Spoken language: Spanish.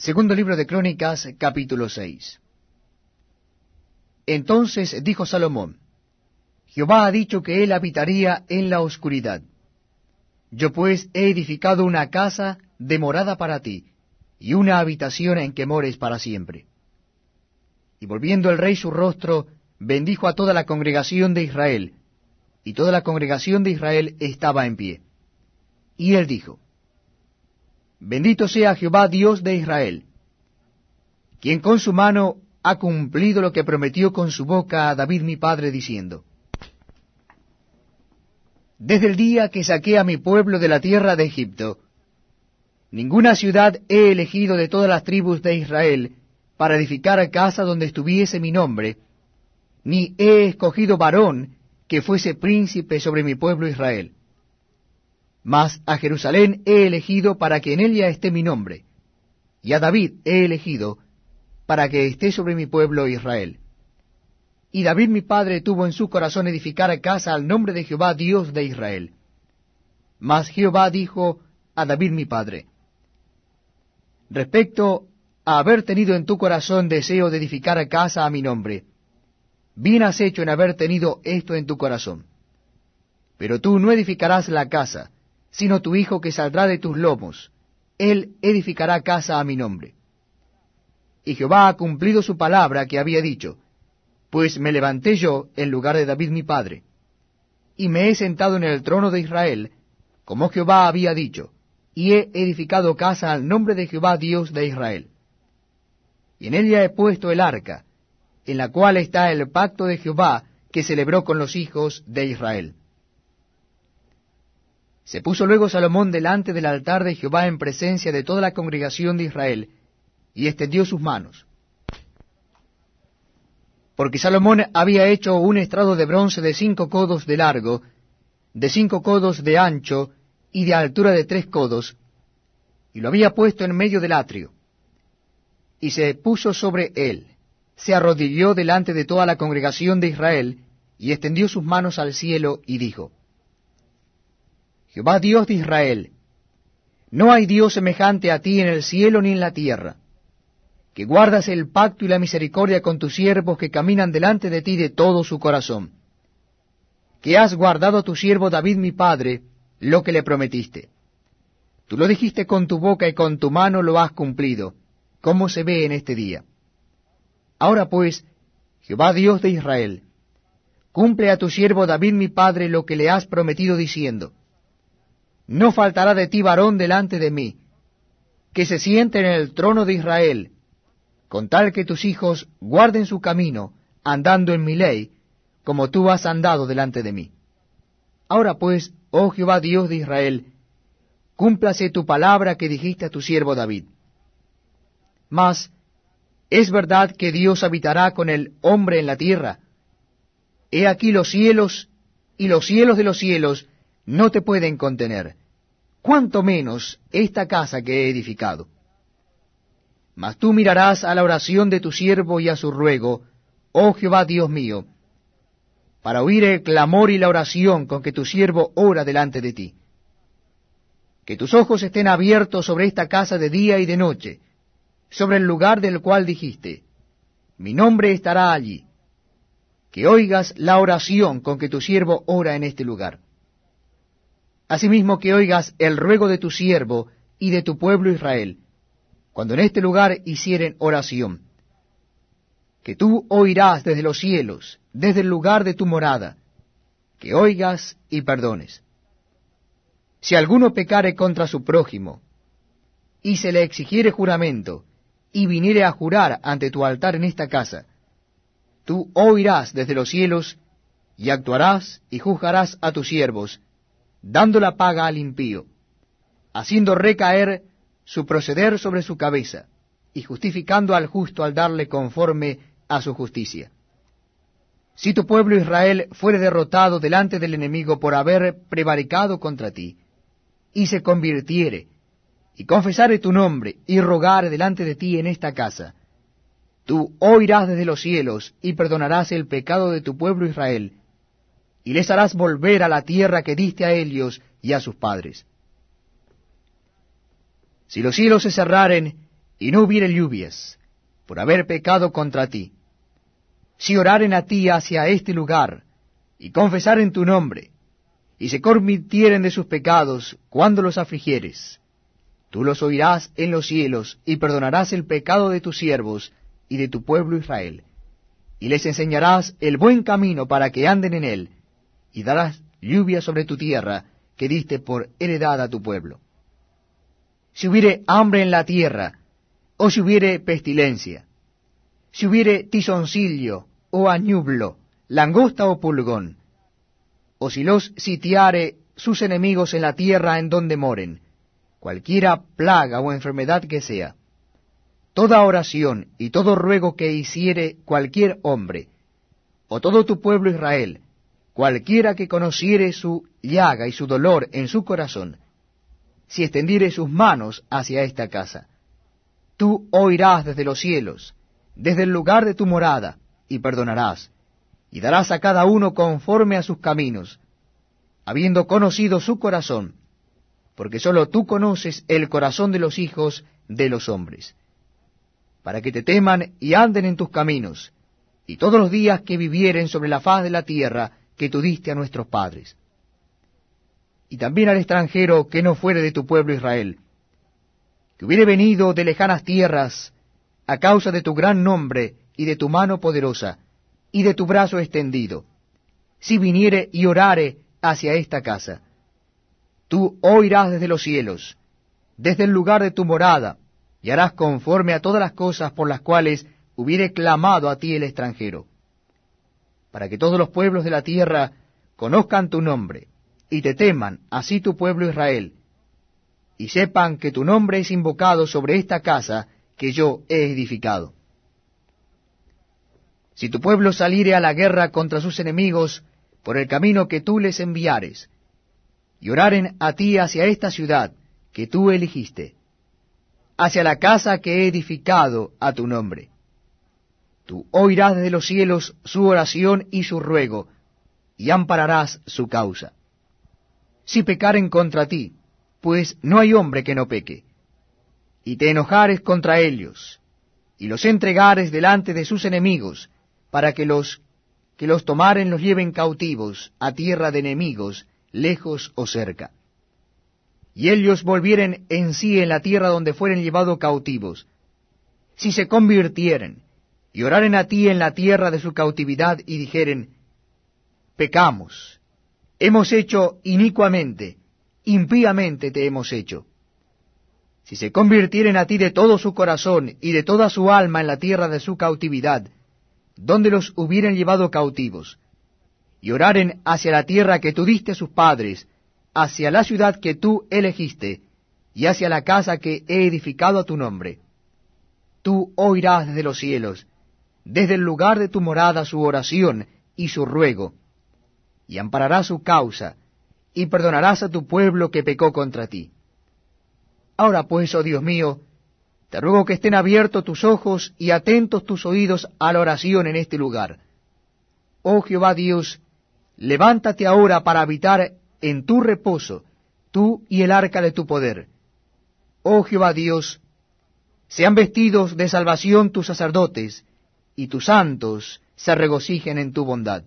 Segundo libro de Crónicas, capítulo 6. Entonces dijo Salomón, Jehová ha dicho que él habitaría en la oscuridad. Yo pues he edificado una casa de morada para ti, y una habitación en que mores para siempre. Y volviendo el rey su rostro, bendijo a toda la congregación de Israel, y toda la congregación de Israel estaba en pie. Y él dijo, Bendito sea Jehová Dios de Israel, quien con su mano ha cumplido lo que prometió con su boca a David mi padre, diciendo, Desde el día que saqué a mi pueblo de la tierra de Egipto, ninguna ciudad he elegido de todas las tribus de Israel para edificar casa donde estuviese mi nombre, ni he escogido varón que fuese príncipe sobre mi pueblo Israel mas a Jerusalén he elegido para que en ella esté mi nombre, y a David he elegido para que esté sobre mi pueblo Israel. Y David mi padre tuvo en su corazón edificar casa al nombre de Jehová Dios de Israel. Mas Jehová dijo a David mi padre, respecto a haber tenido en tu corazón deseo de edificar casa a mi nombre, bien has hecho en haber tenido esto en tu corazón. Pero tú no edificarás la casa, sino tu hijo que saldrá de tus lomos. Él edificará casa a mi nombre. Y Jehová ha cumplido su palabra que había dicho, pues me levanté yo en lugar de David mi padre, y me he sentado en el trono de Israel, como Jehová había dicho, y he edificado casa al nombre de Jehová Dios de Israel. Y en ella he puesto el arca, en la cual está el pacto de Jehová que celebró con los hijos de Israel. Se puso luego Salomón delante del altar de Jehová en presencia de toda la congregación de Israel, y extendió sus manos. Porque Salomón había hecho un estrado de bronce de cinco codos de largo, de cinco codos de ancho y de altura de tres codos, y lo había puesto en medio del atrio. Y se puso sobre él, se arrodilló delante de toda la congregación de Israel, y extendió sus manos al cielo, y dijo, Jehová Dios de Israel, no hay Dios semejante a ti en el cielo ni en la tierra, que guardas el pacto y la misericordia con tus siervos que caminan delante de ti de todo su corazón, que has guardado a tu siervo David mi padre lo que le prometiste. Tú lo dijiste con tu boca y con tu mano lo has cumplido, como se ve en este día. Ahora pues, Jehová Dios de Israel, cumple a tu siervo David mi padre lo que le has prometido diciendo, no faltará de ti varón delante de mí, que se siente en el trono de Israel, con tal que tus hijos guarden su camino, andando en mi ley, como tú has andado delante de mí. Ahora pues, oh Jehová Dios de Israel, cúmplase tu palabra que dijiste a tu siervo David. Mas, ¿es verdad que Dios habitará con el hombre en la tierra? He aquí los cielos y los cielos de los cielos no te pueden contener cuánto menos esta casa que he edificado. Mas tú mirarás a la oración de tu siervo y a su ruego, oh Jehová Dios mío, para oír el clamor y la oración con que tu siervo ora delante de ti. Que tus ojos estén abiertos sobre esta casa de día y de noche, sobre el lugar del cual dijiste, mi nombre estará allí. Que oigas la oración con que tu siervo ora en este lugar Asimismo que oigas el ruego de tu siervo y de tu pueblo Israel, cuando en este lugar hicieren oración, que tú oirás desde los cielos, desde el lugar de tu morada, que oigas y perdones. Si alguno pecare contra su prójimo, y se le exigiere juramento, y viniere a jurar ante tu altar en esta casa, tú oirás desde los cielos, y actuarás y juzgarás a tus siervos, dando la paga al impío, haciendo recaer su proceder sobre su cabeza, y justificando al justo al darle conforme a su justicia. Si tu pueblo Israel fuere derrotado delante del enemigo por haber prevaricado contra ti, y se convirtiere, y confesare tu nombre, y rogare delante de ti en esta casa, tú oirás desde los cielos, y perdonarás el pecado de tu pueblo Israel, y les harás volver a la tierra que diste a ellos y a sus padres. Si los cielos se cerraren y no hubiere lluvias, por haber pecado contra ti. Si oraren a ti hacia este lugar, y confesaren tu nombre, y se convirtieren de sus pecados cuando los afligieres, tú los oirás en los cielos, y perdonarás el pecado de tus siervos y de tu pueblo Israel, y les enseñarás el buen camino para que anden en él, y darás lluvia sobre tu tierra que diste por heredad a tu pueblo. Si hubiere hambre en la tierra, o si hubiere pestilencia, si hubiere tizoncillo, o añublo, langosta o pulgón, o si los sitiare sus enemigos en la tierra en donde moren, cualquiera plaga o enfermedad que sea, toda oración y todo ruego que hiciere cualquier hombre, o todo tu pueblo Israel, cualquiera que conociere su llaga y su dolor en su corazón, si extendiere sus manos hacia esta casa, tú oirás desde los cielos, desde el lugar de tu morada, y perdonarás, y darás a cada uno conforme a sus caminos, habiendo conocido su corazón, porque sólo tú conoces el corazón de los hijos de los hombres, para que te teman y anden en tus caminos, y todos los días que vivieren sobre la faz de la tierra que tú diste a nuestros padres. Y también al extranjero que no fuere de tu pueblo Israel, que hubiere venido de lejanas tierras a causa de tu gran nombre y de tu mano poderosa, y de tu brazo extendido, si viniere y orare hacia esta casa. Tú oirás desde los cielos, desde el lugar de tu morada, y harás conforme a todas las cosas por las cuales hubiere clamado a ti el extranjero, para que todos los pueblos de la tierra conozcan tu nombre, y te teman, así tu pueblo Israel, y sepan que tu nombre es invocado sobre esta casa que yo he edificado. Si tu pueblo saliere a la guerra contra sus enemigos por el camino que tú les enviares, y oraren a ti hacia esta ciudad que tú elegiste, hacia la casa que he edificado a tu nombre. Tú oirás desde los cielos su oración y su ruego, y ampararás su causa. Si pecaren contra ti, pues no hay hombre que no peque, y te enojares contra ellos, y los entregares delante de sus enemigos, para que los que los tomaren los lleven cautivos a tierra de enemigos, lejos o cerca. Y ellos volvieren en sí en la tierra donde fueren llevados cautivos, si se convirtieren y oraren a ti en la tierra de su cautividad y dijeren, pecamos, hemos hecho inicuamente, impíamente te hemos hecho. Si se convirtieren a ti de todo su corazón y de toda su alma en la tierra de su cautividad, donde los hubieran llevado cautivos, y oraren hacia la tierra que tú diste a sus padres, hacia la ciudad que tú elegiste, y hacia la casa que he edificado a tu nombre. Tú oirás desde los cielos, desde el lugar de tu morada su oración y su ruego, y ampararás su causa, y perdonarás a tu pueblo que pecó contra ti. Ahora pues, oh Dios mío, te ruego que estén abiertos tus ojos y atentos tus oídos a la oración en este lugar. Oh Jehová Dios, levántate ahora para habitar en tu reposo, tú y el arca de tu poder. Oh Jehová Dios, sean vestidos de salvación tus sacerdotes, y tus santos se regocijen en tu bondad.